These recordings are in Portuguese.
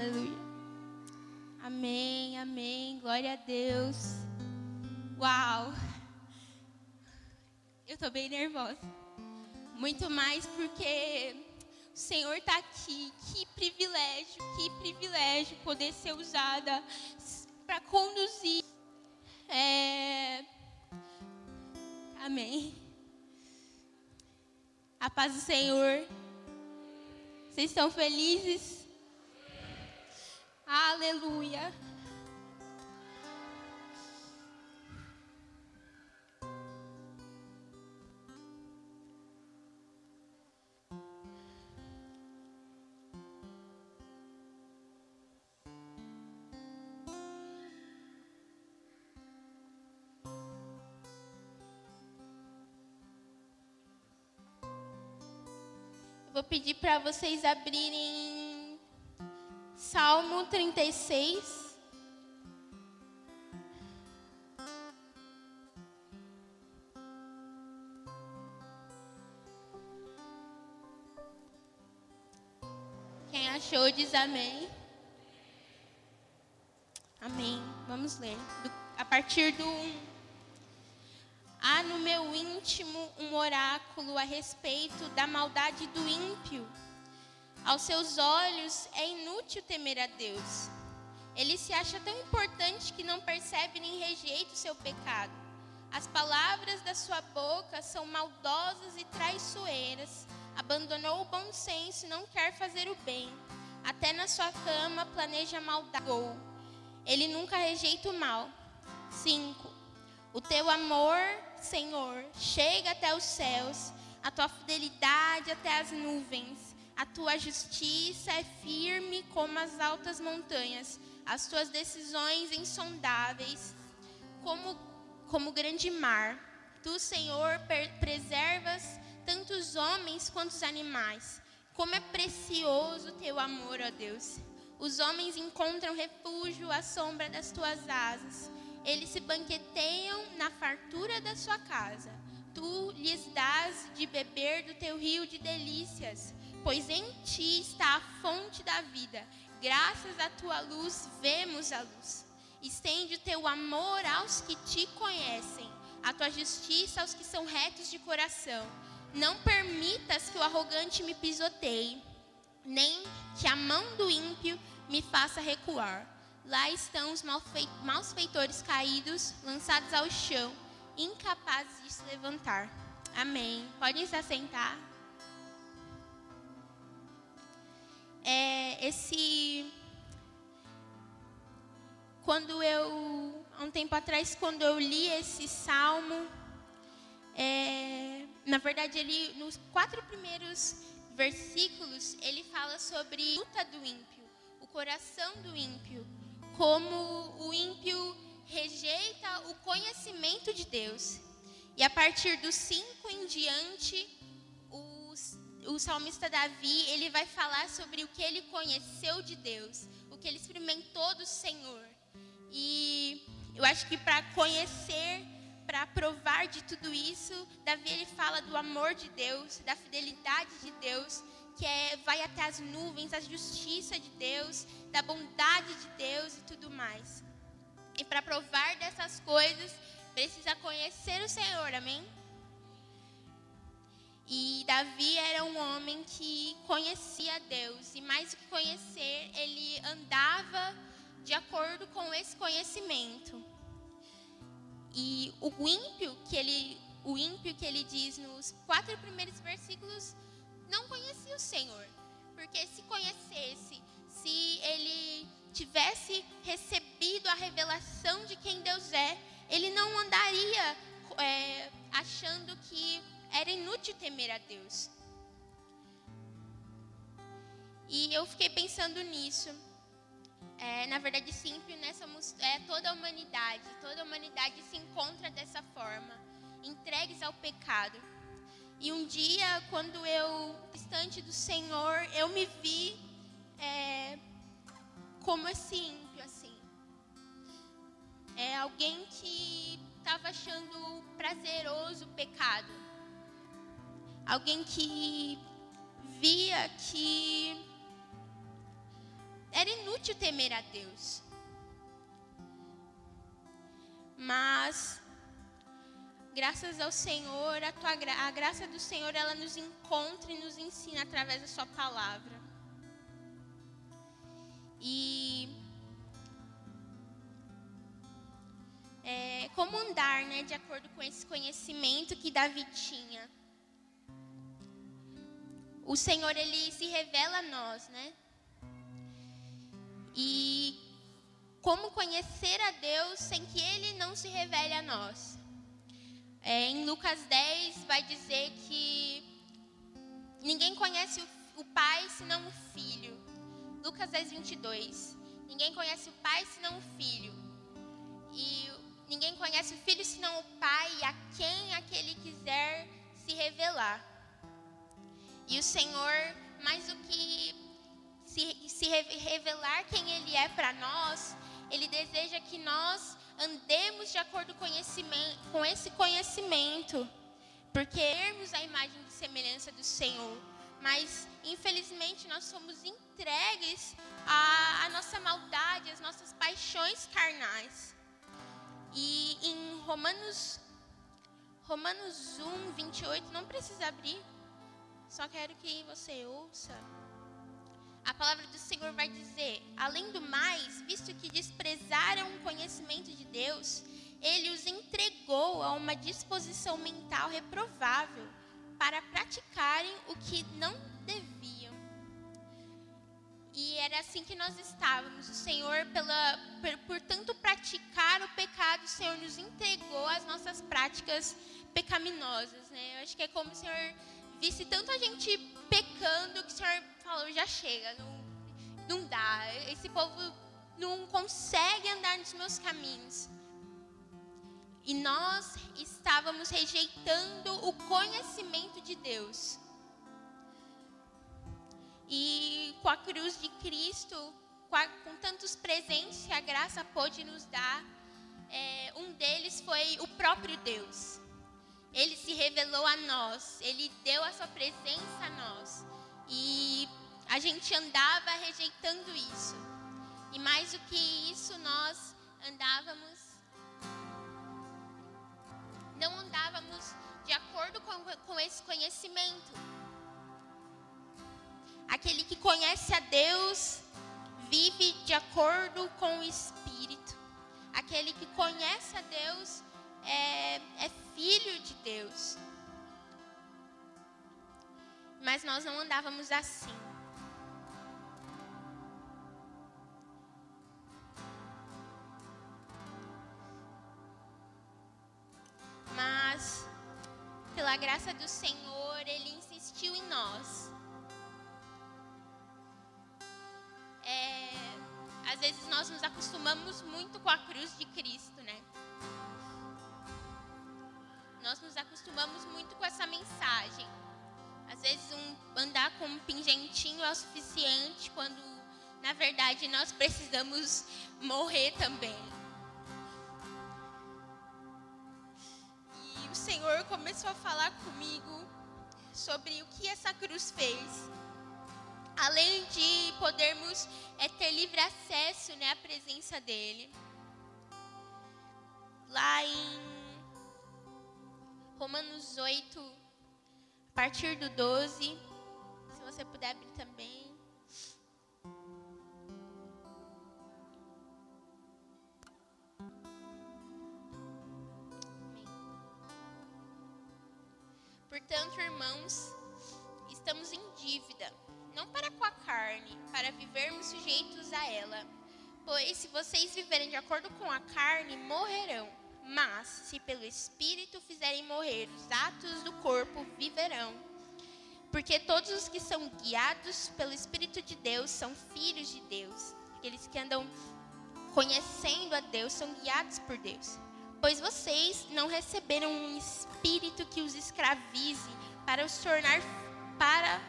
Aleluia. Amém, amém. Glória a Deus. Uau. Eu tô bem nervosa. Muito mais porque o Senhor está aqui. Que privilégio, que privilégio poder ser usada para conduzir. É... Amém. A paz do Senhor. Vocês estão felizes? Aleluia. vou pedir para vocês abrirem Salmo 36. Quem achou diz amém. Amém. Vamos ler. Do, a partir do Há no meu íntimo um oráculo a respeito da maldade do ímpio. Aos seus olhos é inútil temer a Deus. Ele se acha tão importante que não percebe nem rejeita o seu pecado. As palavras da sua boca são maldosas e traiçoeiras. Abandonou o bom senso e não quer fazer o bem. Até na sua cama planeja maldade. Ele nunca rejeita o mal. 5. O teu amor Senhor, chega até os céus, a tua fidelidade até as nuvens, a tua justiça é firme como as altas montanhas, as tuas decisões insondáveis como como grande mar. Tu, Senhor, preservas tanto os homens quanto os animais. Como é precioso teu amor, ó Deus. Os homens encontram refúgio à sombra das tuas asas. Eles se banqueteiam na fartura da sua casa. Tu lhes dás de beber do teu rio de delícias, pois em ti está a fonte da vida. Graças à tua luz vemos a luz. Estende o teu amor aos que te conhecem, a tua justiça aos que são retos de coração. Não permitas que o arrogante me pisoteie, nem que a mão do ímpio me faça recuar. Lá estão os malfeitores caídos, lançados ao chão, incapazes de se levantar. Amém. Podem se assentar. É, esse. Quando eu. Há um tempo atrás, quando eu li esse salmo, é, na verdade, ele, nos quatro primeiros versículos, ele fala sobre a luta do ímpio, o coração do ímpio como o ímpio rejeita o conhecimento de Deus. E a partir dos cinco em diante, o, salmista Davi ele vai falar sobre o que ele conheceu de Deus, o que ele experimentou do Senhor. E eu acho que para conhecer, para provar de tudo isso, Davi ele fala do amor de Deus, da fidelidade de Deus que é, vai até as nuvens, a justiça de Deus, da bondade de Deus e tudo mais. E para provar dessas coisas, precisa conhecer o Senhor, amém? E Davi era um homem que conhecia Deus, e mais do que conhecer, ele andava de acordo com esse conhecimento. E o ímpio que ele, o ímpio que ele diz nos quatro primeiros versículos não conhecia o Senhor. Porque se conhecesse, se ele tivesse recebido a revelação de quem Deus é, ele não andaria é, achando que era inútil temer a Deus. E eu fiquei pensando nisso. É, na verdade, simples nessa é toda a humanidade. Toda a humanidade se encontra dessa forma, entregues ao pecado. E um dia, quando eu, distante do Senhor, eu me vi é, como esse ímpio, assim. É alguém que estava achando prazeroso o pecado. Alguém que via que era inútil temer a Deus. Mas graças ao Senhor, a, tua, a graça do Senhor, ela nos encontra e nos ensina através da sua palavra. E é, como andar, né, de acordo com esse conhecimento que Davi tinha. O Senhor ele se revela a nós, né? E como conhecer a Deus sem que Ele não se revele a nós? É, em Lucas 10 vai dizer que ninguém conhece o, o Pai senão o Filho. Lucas 10, 22. Ninguém conhece o Pai senão o Filho. E ninguém conhece o Filho senão o Pai, a quem aquele quiser se revelar. E o Senhor, mais do que se, se revelar quem Ele é para nós, Ele deseja que nós andemos de acordo com, esse conhecimento, porque termos a imagem e semelhança do Senhor. Mas, infelizmente, nós somos entregues à, à nossa maldade, às nossas paixões carnais. E em Romanos, Romanos 1, 28, não precisa abrir, só quero que você ouça. A palavra do Senhor vai dizer: além do mais, visto que desprezaram o conhecimento de Deus, ele os entregou a uma disposição mental reprovável para praticarem o que não deviam. E era assim que nós estávamos. O Senhor, pela, por, por tanto praticar o pecado, o Senhor nos entregou as nossas práticas pecaminosas. Né? Eu acho que é como o Senhor visse tanta gente pecando que o Senhor falou: já chega, não, não dá. Esse povo não consegue andar nos meus caminhos. E nós estávamos rejeitando o conhecimento de Deus. E com a cruz de Cristo, com, a, com tantos presentes que a graça pôde nos dar, é, um deles foi o próprio Deus. Ele se revelou a nós, ele deu a sua presença a nós. E a gente andava rejeitando isso. E mais do que isso, nós andávamos não andávamos de acordo com, com esse conhecimento. Aquele que conhece a Deus vive de acordo com o Espírito. Aquele que conhece a Deus é, é filho de Deus. Mas nós não andávamos assim. Mas, pela graça do Senhor, Ele insistiu em nós. É, às vezes nós nos acostumamos muito com a cruz de Cristo, né? Nós nos acostumamos muito com essa mensagem. Às vezes um, andar com um pingentinho é o suficiente quando na verdade nós precisamos morrer também. E o Senhor começou a falar comigo sobre o que essa cruz fez. Além de podermos é, ter livre acesso né, à presença dEle. Lá em Romanos 8, a partir do 12. Se você puder abrir também. Portanto, irmãos, estamos em dívida, não para com a carne, para vivermos sujeitos a ela. Pois se vocês viverem de acordo com a carne, morrerão. Mas, se pelo Espírito fizerem morrer os atos do corpo, viverão. Porque todos os que são guiados pelo Espírito de Deus são filhos de Deus. Aqueles que andam conhecendo a Deus são guiados por Deus. Pois vocês não receberam um espírito que os escravize para os tornar para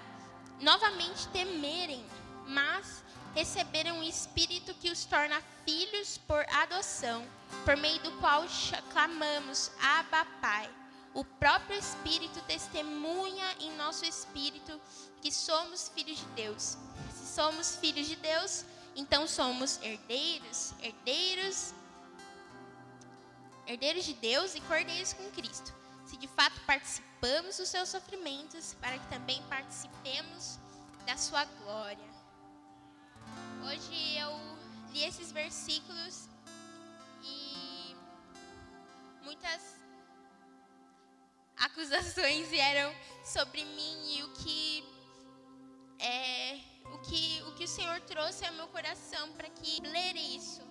novamente temerem, mas receberam um espírito que os torna filhos por adoção, por meio do qual clamamos Abba Pai. O próprio Espírito testemunha em nosso espírito que somos filhos de Deus. Se somos filhos de Deus, então somos herdeiros, herdeiros, herdeiros de Deus e cordeiros com Cristo. Se de fato participamos dos seus sofrimentos, para que também participemos da sua glória. Hoje eu li esses versículos e muitas acusações vieram sobre mim e o que é, o que o que o Senhor trouxe ao meu coração para que ler isso.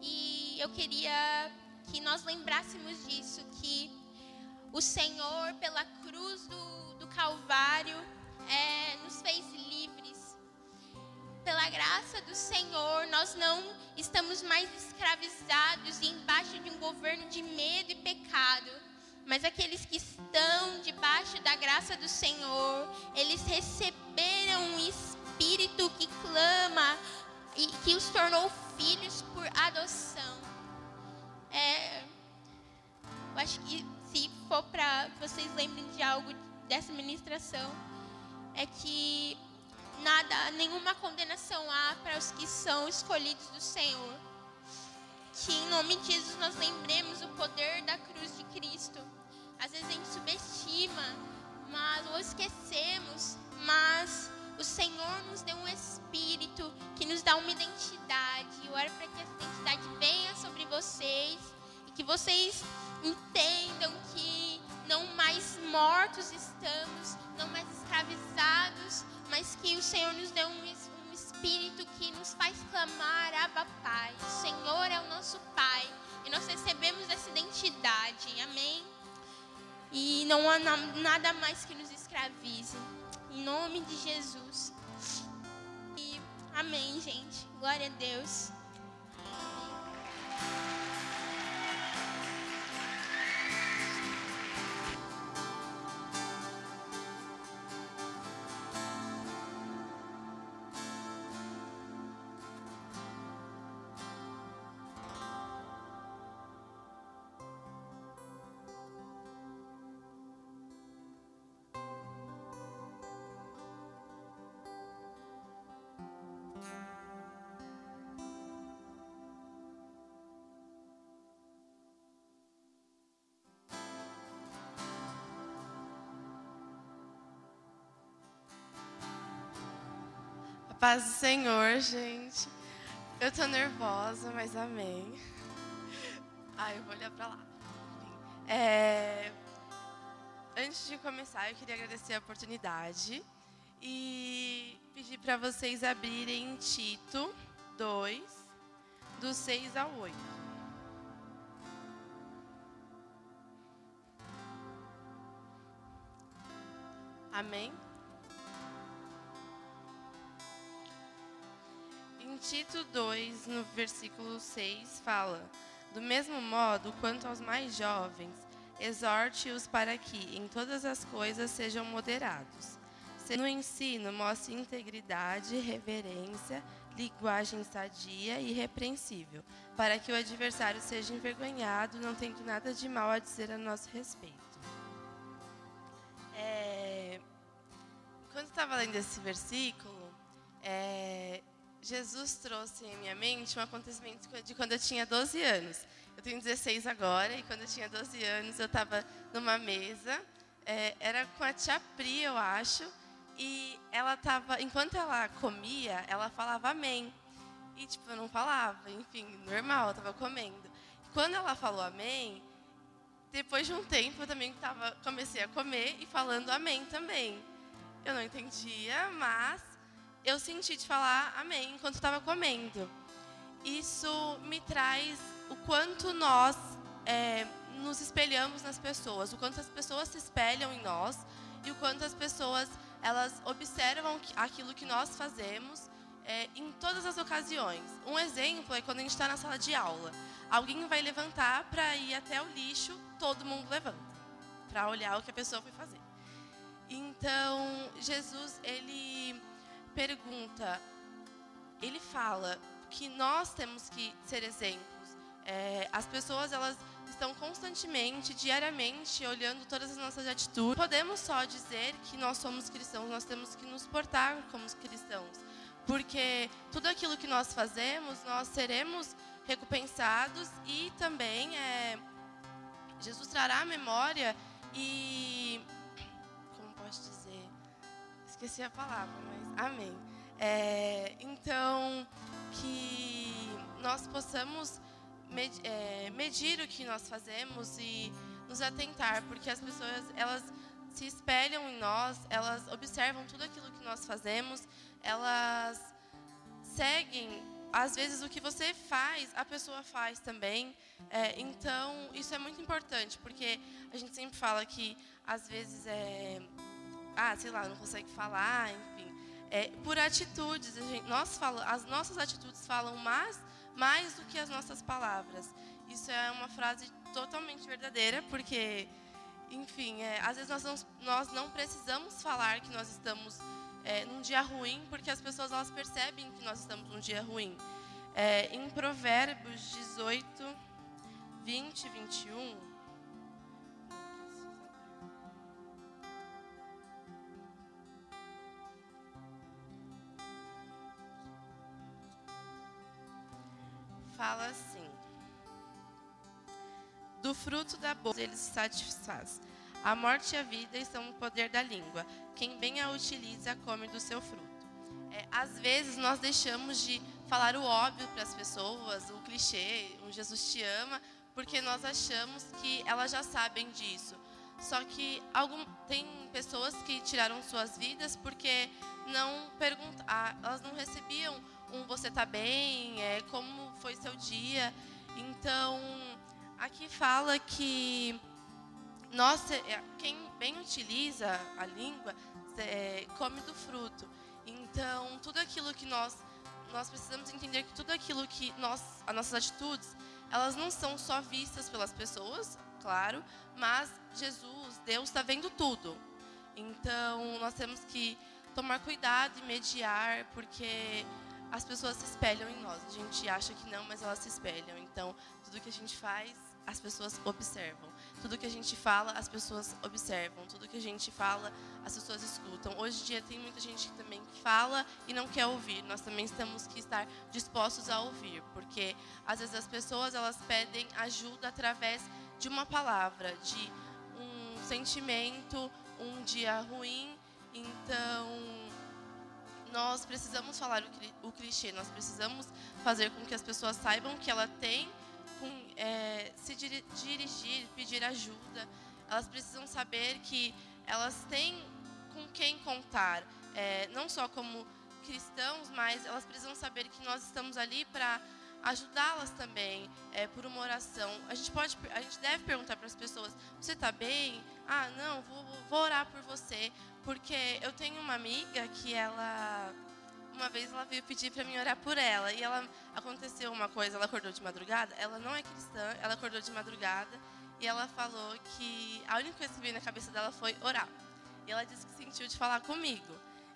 E eu queria que nós lembrássemos disso que o Senhor pela cruz do, do Calvário é, nos fez. Pela graça do Senhor, nós não estamos mais escravizados e embaixo de um governo de medo e pecado. Mas aqueles que estão debaixo da graça do Senhor, eles receberam um espírito que clama e que os tornou filhos por adoção. É, eu acho que se for para vocês lembrem de algo dessa ministração, é que nada, nenhuma condenação há para os que são escolhidos do Senhor. Que em nome de Jesus nós lembremos o poder da cruz de Cristo. Às vezes a gente subestima, mas ou esquecemos, mas o Senhor nos deu um espírito que nos dá uma identidade. Eu oro para que essa identidade venha sobre vocês e que vocês entendam que mais mortos estamos, não mais escravizados, mas que o Senhor nos deu um, um espírito que nos faz clamar, Abba Pai. O Senhor é o nosso Pai e nós recebemos essa identidade, amém? E não há nada mais que nos escravize. Em nome de Jesus. E amém, gente. Glória a Deus. Paz do Senhor, gente. Eu tô nervosa, mas amém. Ai, eu vou olhar pra lá. É... Antes de começar, eu queria agradecer a oportunidade e pedir para vocês abrirem Tito 2, do 6 ao 8. Amém? Tito 2, no versículo 6, fala: Do mesmo modo, quanto aos mais jovens, exorte-os para que, em todas as coisas, sejam moderados. No ensino, mostre integridade, reverência, linguagem sadia e irrepreensível, para que o adversário seja envergonhado, não tendo nada de mal a dizer a nosso respeito. É... Quando estava lendo esse versículo, é... Jesus trouxe em minha mente um acontecimento de quando eu tinha 12 anos. Eu tenho 16 agora, e quando eu tinha 12 anos, eu estava numa mesa, é, era com a tia Pri, eu acho, e ela estava, enquanto ela comia, ela falava amém. E, tipo, eu não falava, enfim, normal, eu estava comendo. Quando ela falou amém, depois de um tempo, eu também tava, comecei a comer e falando amém também. Eu não entendia, mas eu senti de falar amém enquanto estava comendo. Isso me traz o quanto nós é, nos espelhamos nas pessoas, o quanto as pessoas se espelham em nós e o quanto as pessoas elas observam aquilo que nós fazemos é, em todas as ocasiões. Um exemplo é quando a gente está na sala de aula. Alguém vai levantar para ir até o lixo, todo mundo levanta para olhar o que a pessoa foi fazer. Então, Jesus, ele pergunta, ele fala que nós temos que ser exemplos. É, as pessoas elas estão constantemente, diariamente, olhando todas as nossas atitudes. Podemos só dizer que nós somos cristãos, nós temos que nos portar como cristãos, porque tudo aquilo que nós fazemos, nós seremos recompensados e também é, Jesus trará a memória e esqueci a palavra, mas amém. É, então que nós possamos med, é, medir o que nós fazemos e nos atentar, porque as pessoas elas se espelham em nós, elas observam tudo aquilo que nós fazemos, elas seguem às vezes o que você faz, a pessoa faz também. É, então, isso é muito importante, porque a gente sempre fala que, às vezes, é. Ah, sei lá, não consegue falar, enfim. É, por atitudes, gente, nós fala, as nossas atitudes falam mais, mais do que as nossas palavras. Isso é uma frase totalmente verdadeira, porque, enfim, é, às vezes nós não, nós não precisamos falar que nós estamos é, num dia ruim, porque as pessoas elas percebem que nós estamos num dia ruim. É, em Provérbios 18, 20 e 21. Fala assim: Do fruto da boca ele se satisfaz a morte e a vida estão no poder da língua. Quem bem a utiliza, come do seu fruto. É, às vezes nós deixamos de falar o óbvio para as pessoas, o clichê, o Jesus te ama, porque nós achamos que elas já sabem disso. Só que algum, tem pessoas que tiraram suas vidas porque não pergunta, ah, elas não recebiam um você está bem, é, como foi seu dia. Então, aqui fala que nós, é, quem bem utiliza a língua é, come do fruto. Então, tudo aquilo que nós nós precisamos entender que tudo aquilo que nós, as nossas atitudes, elas não são só vistas pelas pessoas, claro, mas Jesus, Deus está vendo tudo. Então, nós temos que tomar cuidado e mediar, porque as pessoas se espelham em nós. A gente acha que não, mas elas se espelham. Então, tudo que a gente faz, as pessoas observam. Tudo que a gente fala, as pessoas observam. Tudo que a gente fala, as pessoas escutam. Hoje em dia tem muita gente que também fala e não quer ouvir. Nós também temos que estar dispostos a ouvir, porque às vezes as pessoas elas pedem ajuda através de uma palavra, de um sentimento, um dia ruim. Então, nós precisamos falar o clichê, nós precisamos fazer com que as pessoas saibam que ela tem com, é, se dirigir, pedir ajuda. Elas precisam saber que elas têm com quem contar, é, não só como cristãos, mas elas precisam saber que nós estamos ali para ajudá-las também é, por uma oração. A gente pode, a gente deve perguntar para as pessoas: você está bem? Ah, não, vou, vou orar por você, porque eu tenho uma amiga que ela uma vez ela veio pedir para mim orar por ela e ela aconteceu uma coisa, ela acordou de madrugada, ela não é cristã, ela acordou de madrugada e ela falou que a única coisa que veio na cabeça dela foi orar. E ela disse que sentiu de falar comigo.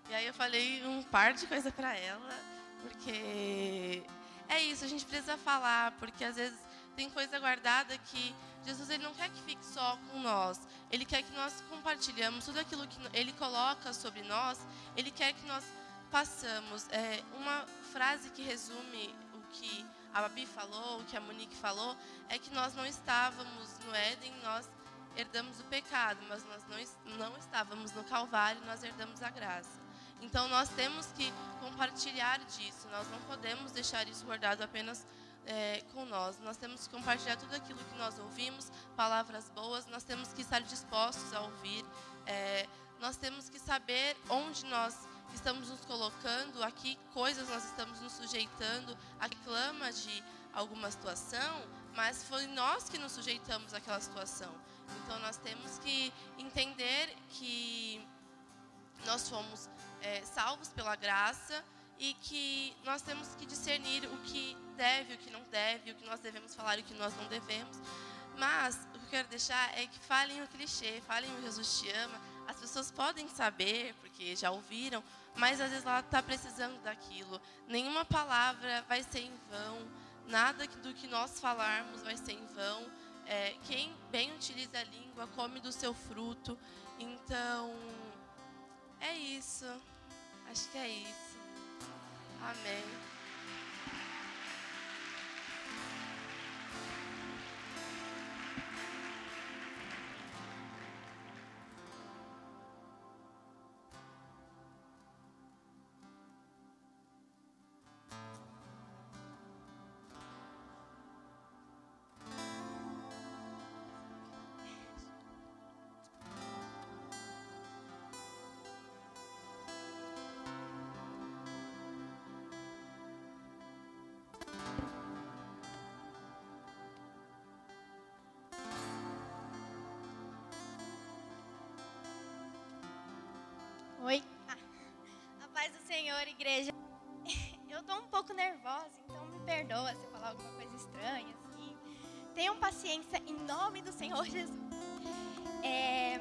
E aí eu falei um par de coisa para ela, porque é isso, a gente precisa falar, porque às vezes tem coisa guardada que Jesus ele não quer que fique só com nós. Ele quer que nós compartilhamos tudo aquilo que ele coloca sobre nós. Ele quer que nós passamos. É, uma frase que resume o que a Babi falou, o que a Monique falou, é que nós não estávamos no Éden, nós herdamos o pecado, mas nós não, não estávamos no Calvário, nós herdamos a graça. Então nós temos que compartilhar disso, nós não podemos deixar isso guardado apenas é, com nós. Nós temos que compartilhar tudo aquilo que nós ouvimos, palavras boas, nós temos que estar dispostos a ouvir, é, nós temos que saber onde nós estamos nos colocando, a que coisas nós estamos nos sujeitando, a clama de alguma situação, mas foi nós que nos sujeitamos àquela situação. Então nós temos que entender que nós fomos é, salvos pela graça e que nós temos que discernir o que deve, o que não deve, o que nós devemos falar e o que nós não devemos. Mas o que eu quero deixar é que falem o clichê, falem o Jesus te ama. As pessoas podem saber, porque já ouviram, mas às vezes ela está precisando daquilo. Nenhuma palavra vai ser em vão, nada do que nós falarmos vai ser em vão. É, quem bem utiliza a língua come do seu fruto. Então, é isso. Acho que é isso. Amém. Senhor, igreja. Eu tô um pouco nervosa, então me perdoa se eu falar alguma coisa estranha, assim. Tenham paciência em nome do Senhor Jesus. É,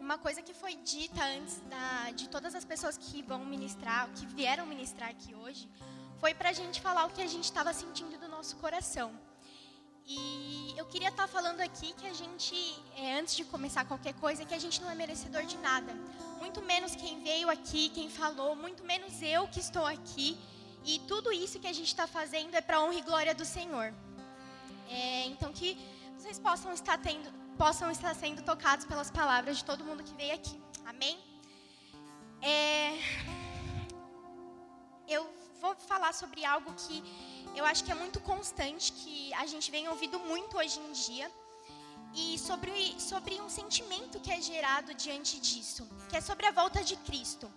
uma coisa que foi dita antes da, de todas as pessoas que vão ministrar, que vieram ministrar aqui hoje, foi pra gente falar o que a gente estava sentindo do nosso coração. E eu queria estar falando aqui que a gente, é, antes de começar qualquer coisa, que a gente não é merecedor de nada. Muito menos quem veio aqui, quem falou, muito menos eu que estou aqui. E tudo isso que a gente está fazendo é para honra e glória do Senhor. É, então que vocês possam estar tendo, possam estar sendo tocados pelas palavras de todo mundo que veio aqui. Amém? É, eu vou falar sobre algo que eu acho que é muito constante, que a gente vem ouvindo muito hoje em dia, e sobre, sobre um sentimento que é gerado diante disso, que é sobre a volta de Cristo.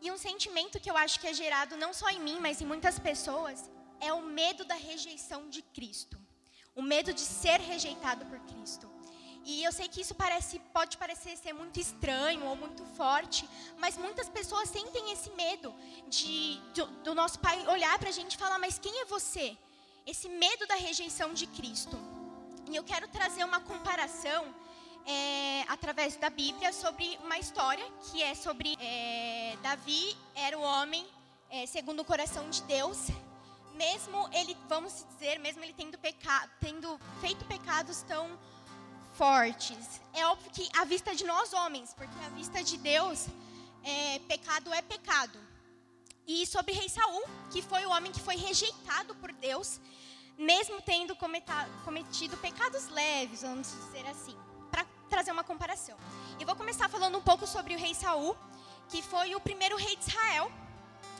E um sentimento que eu acho que é gerado não só em mim, mas em muitas pessoas, é o medo da rejeição de Cristo. O medo de ser rejeitado por Cristo. E eu sei que isso parece, pode parecer ser muito estranho ou muito forte, mas muitas pessoas sentem esse medo de, do, do nosso pai olhar para a gente e falar: Mas quem é você? Esse medo da rejeição de Cristo. E eu quero trazer uma comparação é, através da Bíblia sobre uma história que é sobre é, Davi era o homem é, segundo o coração de Deus, mesmo ele, vamos dizer, mesmo ele tendo, peca, tendo feito pecados tão fortes. É óbvio que à vista de nós homens, porque à vista de Deus, é, pecado é pecado. E sobre rei Saul, que foi o homem que foi rejeitado por Deus, mesmo tendo cometido pecados leves, vamos dizer assim, para trazer uma comparação. E vou começar falando um pouco sobre o rei Saul, que foi o primeiro rei de Israel.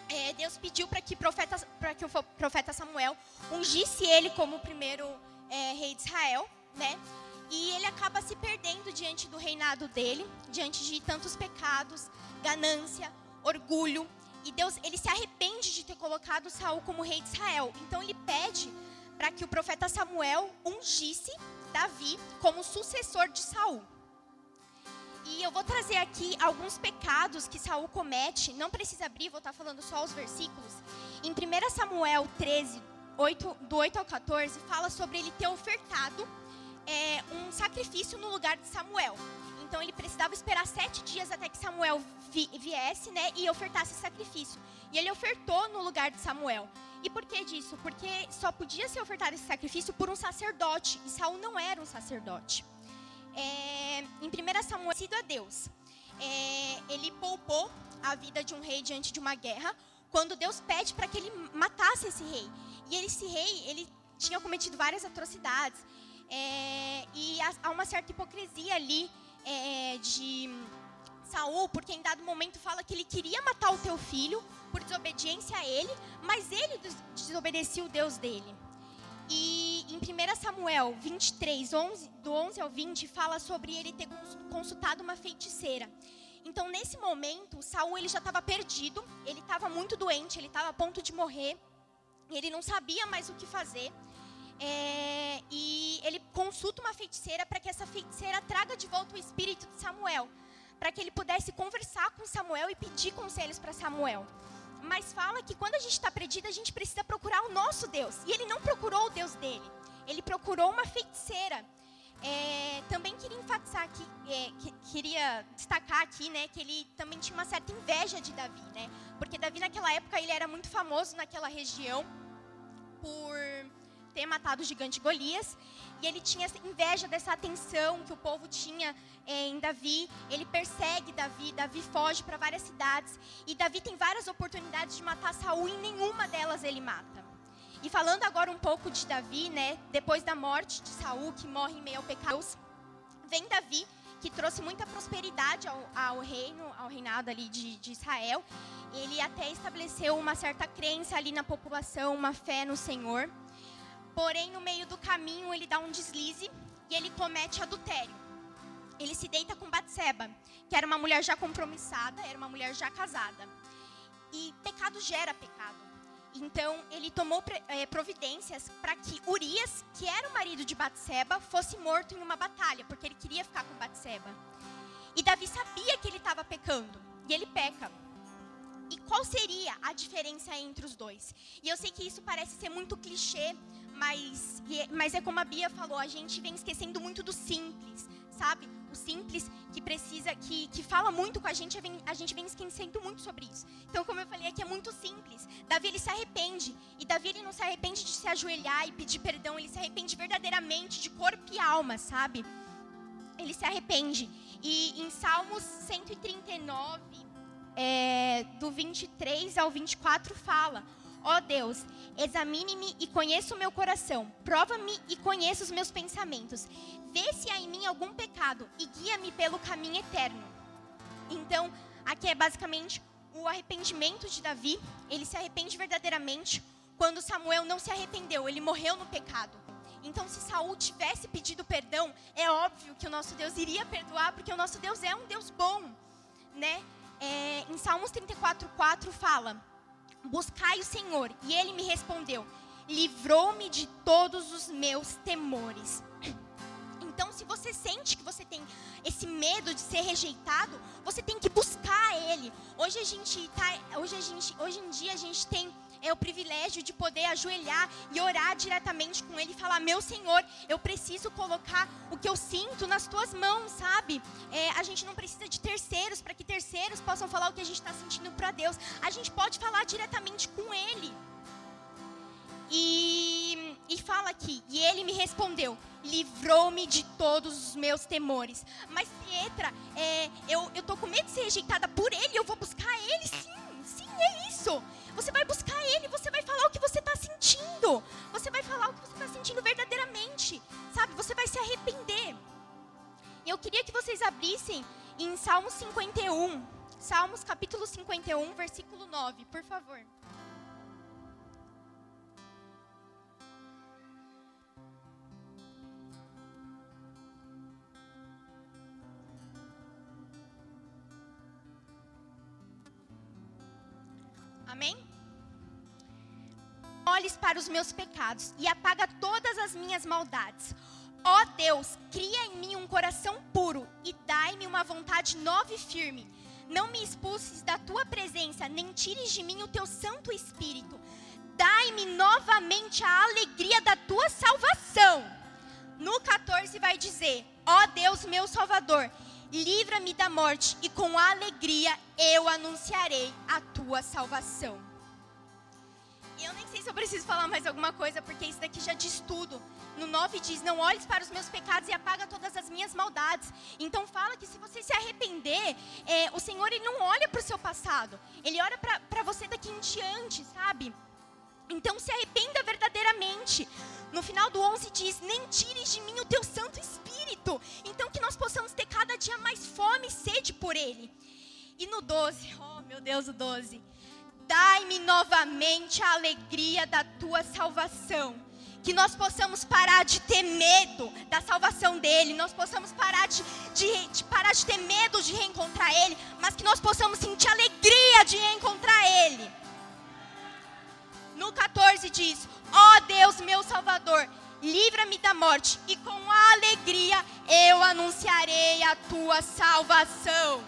É, Deus pediu para que, profeta, que o profeta Samuel ungisse ele como o primeiro é, rei de Israel, né? E ele acaba se perdendo diante do reinado dele, diante de tantos pecados, ganância, orgulho. E Deus, ele se arrepende de ter colocado Saul como rei de Israel. Então ele pede para que o profeta Samuel ungisse Davi como sucessor de Saul. E eu vou trazer aqui alguns pecados que Saul comete. Não precisa abrir, vou estar falando só os versículos. Em 1 Samuel 13, 8, do 8 ao 14, fala sobre ele ter ofertado é, um sacrifício no lugar de Samuel. Então ele precisava esperar sete dias até que Samuel vi, viesse, né, e ofertasse sacrifício. E ele ofertou no lugar de Samuel. E por que disso? Porque só podia ser ofertado esse sacrifício por um sacerdote. E Saul não era um sacerdote. É, em 1 Samuel, sido a Deus, é, ele poupou a vida de um rei diante de uma guerra, quando Deus pede para que ele matasse esse rei. E esse rei, ele tinha cometido várias atrocidades. É, e há uma certa hipocrisia ali é, de Saul, porque em dado momento fala que ele queria matar o teu filho por desobediência a ele, mas ele desobedecia o Deus dele. E em 1 Samuel 23, 11, do 11 ao 20, fala sobre ele ter consultado uma feiticeira. Então, nesse momento, Saul ele já estava perdido, ele estava muito doente, ele estava a ponto de morrer, ele não sabia mais o que fazer. É, e ele consulta uma feiticeira para que essa feiticeira traga de volta o espírito de Samuel, para que ele pudesse conversar com Samuel e pedir conselhos para Samuel. Mas fala que quando a gente está perdido, a gente precisa procurar o nosso Deus. E ele não procurou o Deus dele, ele procurou uma feiticeira. É, também queria enfatizar aqui, é, que, queria destacar aqui, né, que ele também tinha uma certa inveja de Davi, né, porque Davi naquela época ele era muito famoso naquela região por ter matado o gigante Golias. E ele tinha inveja dessa atenção que o povo tinha é, em Davi. Ele persegue Davi, Davi foge para várias cidades. E Davi tem várias oportunidades de matar Saul e nenhuma delas ele mata. E falando agora um pouco de Davi, né? Depois da morte de Saul, que morre em meio ao pecado, vem Davi, que trouxe muita prosperidade ao, ao reino, ao reinado ali de, de Israel. Ele até estabeleceu uma certa crença ali na população, uma fé no Senhor. Porém, no meio do caminho, ele dá um deslize e ele comete adultério. Ele se deita com Batseba, que era uma mulher já compromissada, era uma mulher já casada. E pecado gera pecado. Então, ele tomou é, providências para que Urias, que era o marido de Batseba, fosse morto em uma batalha, porque ele queria ficar com Batseba. E Davi sabia que ele estava pecando, e ele peca. E qual seria a diferença entre os dois? E eu sei que isso parece ser muito clichê, mas, mas é como a Bia falou, a gente vem esquecendo muito do simples, sabe? O simples que precisa, que, que fala muito com a gente, a gente vem esquecendo muito sobre isso. Então, como eu falei, aqui é muito simples. Davi, ele se arrepende. E Davi, ele não se arrepende de se ajoelhar e pedir perdão. Ele se arrepende verdadeiramente, de corpo e alma, sabe? Ele se arrepende. E em Salmos 139, é, do 23 ao 24, fala Ó oh Deus, examine-me e conheça o meu coração. Prova-me e conheça os meus pensamentos. Vê se há em mim algum pecado e guia-me pelo caminho eterno. Então, aqui é basicamente o arrependimento de Davi. Ele se arrepende verdadeiramente quando Samuel não se arrependeu, ele morreu no pecado. Então, se Saul tivesse pedido perdão, é óbvio que o nosso Deus iria perdoar, porque o nosso Deus é um Deus bom, né? É, em Salmos 34:4 fala: Buscai o Senhor. E ele me respondeu: Livrou-me de todos os meus temores. Então, se você sente que você tem esse medo de ser rejeitado, você tem que buscar Ele. Hoje a gente tá, hoje a gente, hoje em dia a gente tem é o privilégio de poder ajoelhar e orar diretamente com Ele e falar: Meu Senhor, eu preciso colocar o que eu sinto nas tuas mãos, sabe? É, a gente não precisa de terceiros para que terceiros possam falar o que a gente está sentindo para Deus. A gente pode falar diretamente com Ele. E, e fala aqui, e ele me respondeu: livrou-me de todos os meus temores. Mas, Pietra, é, eu, eu tô com medo de ser rejeitada por ele, eu vou buscar ele, sim, sim, é isso. Você vai buscar Ele, você vai falar o que você está sentindo. Você vai falar o que você está sentindo verdadeiramente. Sabe? Você vai se arrepender. Eu queria que vocês abrissem em Salmos 51. Salmos capítulo 51, versículo 9, por favor. Amém? Olhes para os meus pecados e apaga todas as minhas maldades. Ó Deus, cria em mim um coração puro e dai-me uma vontade nova e firme. Não me expulses da tua presença, nem tires de mim o teu Santo Espírito. Dai-me novamente a alegria da tua salvação. No 14 vai dizer: Ó Deus, meu Salvador, livra-me da morte, e com alegria eu anunciarei a tua salvação. Eu nem sei se eu preciso falar mais alguma coisa, porque isso daqui já diz tudo. No 9 diz: Não olhes para os meus pecados e apaga todas as minhas maldades. Então fala que se você se arrepender, é, o Senhor ele não olha para o seu passado, ele olha para você daqui em diante, sabe? Então se arrependa verdadeiramente. No final do 11 diz: Nem tires de mim o teu Santo Espírito. Então que nós possamos ter cada dia mais fome e sede por Ele. E no 12, oh meu Deus, o 12. Dai-me novamente a alegria da tua salvação. Que nós possamos parar de ter medo da salvação dele, nós possamos parar de, de, de parar de ter medo de reencontrar ele, mas que nós possamos sentir alegria de reencontrar ele. No 14 diz: Ó oh Deus, meu Salvador, livra-me da morte, e com alegria eu anunciarei a tua salvação.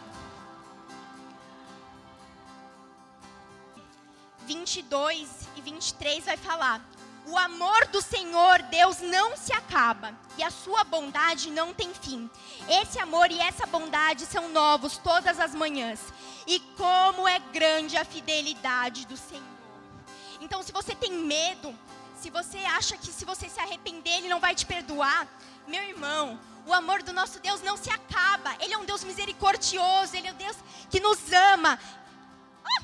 22 e 23 vai falar: O amor do Senhor Deus não se acaba e a sua bondade não tem fim. Esse amor e essa bondade são novos todas as manhãs. E como é grande a fidelidade do Senhor. Então, se você tem medo, se você acha que se você se arrepender, Ele não vai te perdoar, meu irmão, o amor do nosso Deus não se acaba. Ele é um Deus misericordioso, Ele é um Deus que nos ama. Ah!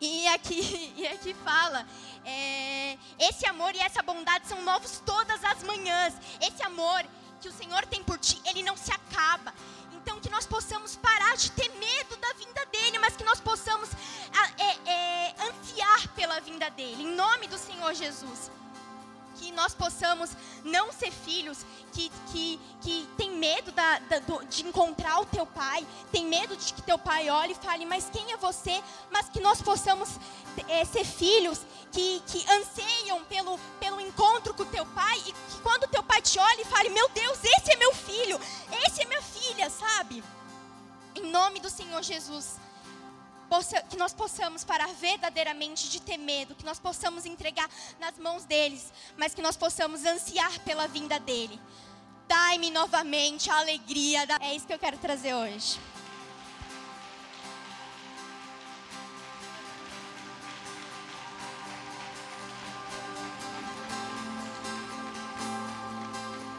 E aqui, e aqui fala, é, esse amor e essa bondade são novos todas as manhãs. Esse amor que o Senhor tem por ti, ele não se Senhor Jesus que nós possamos não ser filhos que, que, que tem medo da, da, de encontrar o teu pai, tem medo de que teu pai olhe e fale, mas quem é você? Mas que nós possamos é, ser filhos que, que anseiam pelo, pelo encontro com o teu pai e que quando teu pai te olhe e fale, meu Deus, esse é meu filho, esse é minha filha, sabe? Em nome do Senhor Jesus que nós possamos parar verdadeiramente de ter medo, que nós possamos entregar nas mãos deles, mas que nós possamos ansiar pela vinda dele. Dai-me novamente a alegria. Da... É isso que eu quero trazer hoje.